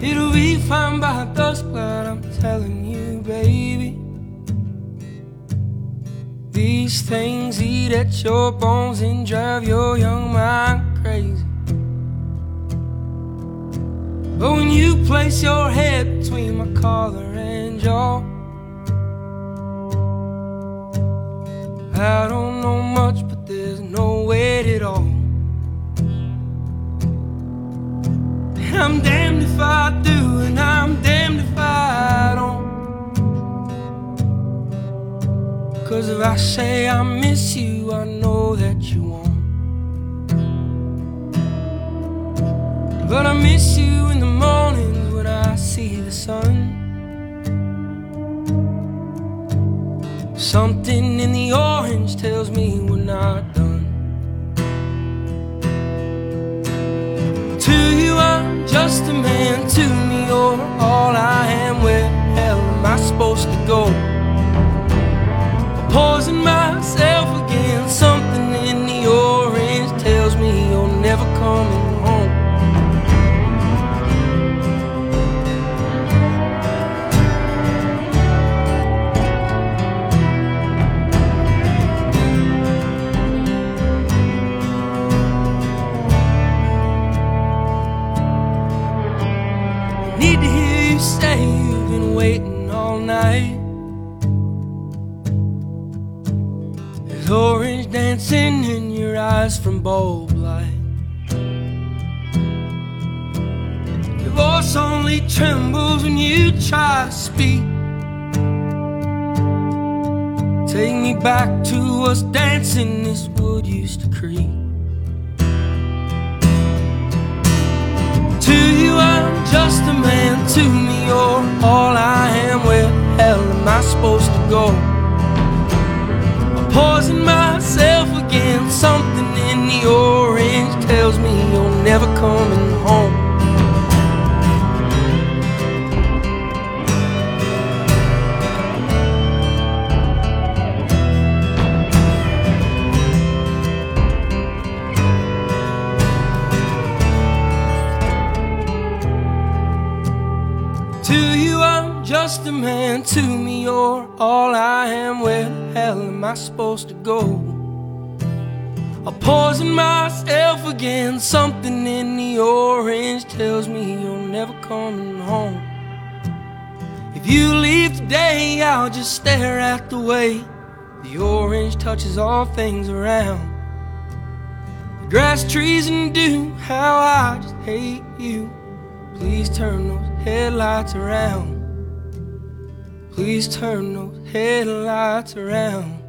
It'll be fine by dusk, but I'm telling you, baby. These things eat at your bones and drive your young mind crazy. But when you place your head between my collar and jaw, I don't Cause if I say I miss you, I know that you won't. But I miss you in the mornings when I see the sun. Something in the orange tells me we're not done. To you, I'm just a man. To say you've been waiting all night. There's orange dancing in your eyes from bulb light. Your voice only trembles when you try to speak. Take me back to us dancing this wood used to creep. To you, I'm just a man. To you're all I am. Where hell am I supposed to go? I'm poison myself again. Something in the orange tells me you're never coming home. Just a man. To me, you're all I am. Where the hell am I supposed to go? I poison myself again. Something in the orange tells me you're never coming home. If you leave today, I'll just stare at the way the orange touches all things around. The grass, trees, and dew. How I just hate you. Please turn those headlights around. Please turn those headlights around.